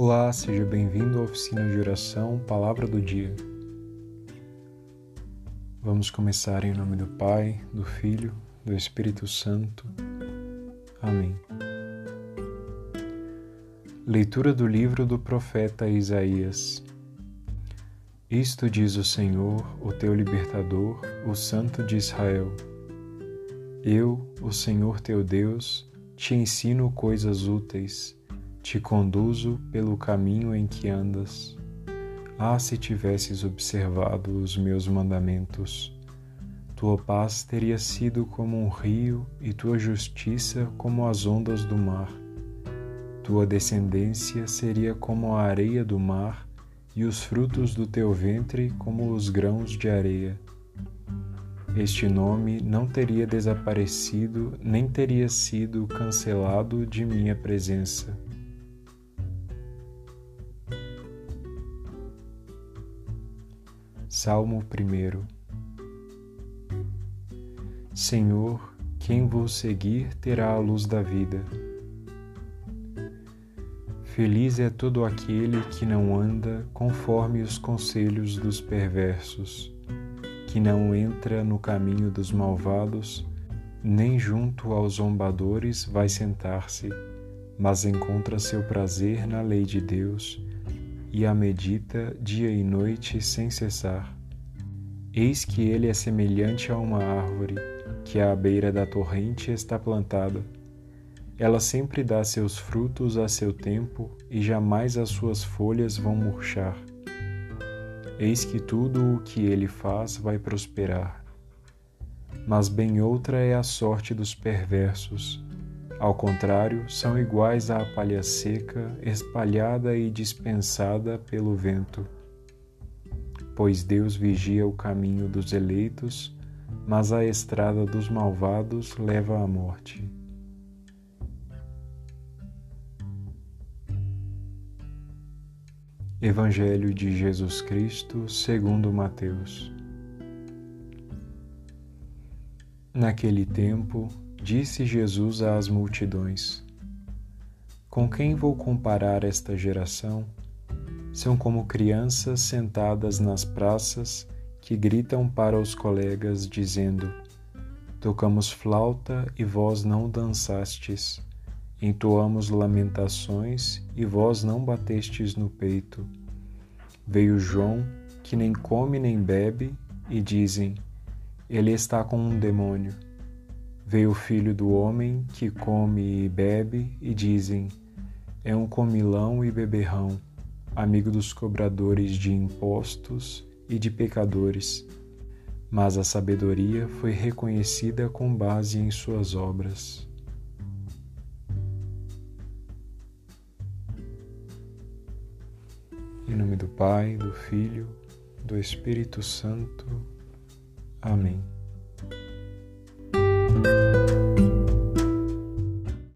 Olá, seja bem-vindo à oficina de oração Palavra do Dia. Vamos começar em nome do Pai, do Filho, do Espírito Santo. Amém. Leitura do livro do profeta Isaías. Isto diz o Senhor, o teu libertador, o Santo de Israel. Eu, o Senhor teu Deus, te ensino coisas úteis te conduzo pelo caminho em que andas. Ah, se tivesses observado os meus mandamentos! Tua paz teria sido como um rio e tua justiça como as ondas do mar. Tua descendência seria como a areia do mar e os frutos do teu ventre como os grãos de areia. Este nome não teria desaparecido nem teria sido cancelado de minha presença Salmo 1 Senhor, quem vos seguir terá a luz da vida. Feliz é todo aquele que não anda conforme os conselhos dos perversos, que não entra no caminho dos malvados, nem junto aos zombadores vai sentar-se, mas encontra seu prazer na lei de Deus e a medita dia e noite sem cessar. Eis que ele é semelhante a uma árvore que à beira da torrente está plantada. Ela sempre dá seus frutos a seu tempo e jamais as suas folhas vão murchar. Eis que tudo o que ele faz vai prosperar. Mas bem outra é a sorte dos perversos ao contrário, são iguais à palha seca, espalhada e dispensada pelo vento. Pois Deus vigia o caminho dos eleitos, mas a estrada dos malvados leva à morte. Evangelho de Jesus Cristo, segundo Mateus. Naquele tempo, Disse Jesus às multidões: Com quem vou comparar esta geração? São como crianças sentadas nas praças que gritam para os colegas, dizendo: Tocamos flauta e vós não dançastes, entoamos lamentações e vós não batestes no peito. Veio João, que nem come nem bebe, e dizem: Ele está com um demônio. Veio o filho do homem que come e bebe, e dizem: É um comilão e beberrão, amigo dos cobradores de impostos e de pecadores. Mas a sabedoria foi reconhecida com base em suas obras. Em nome do Pai, do Filho, do Espírito Santo. Amém.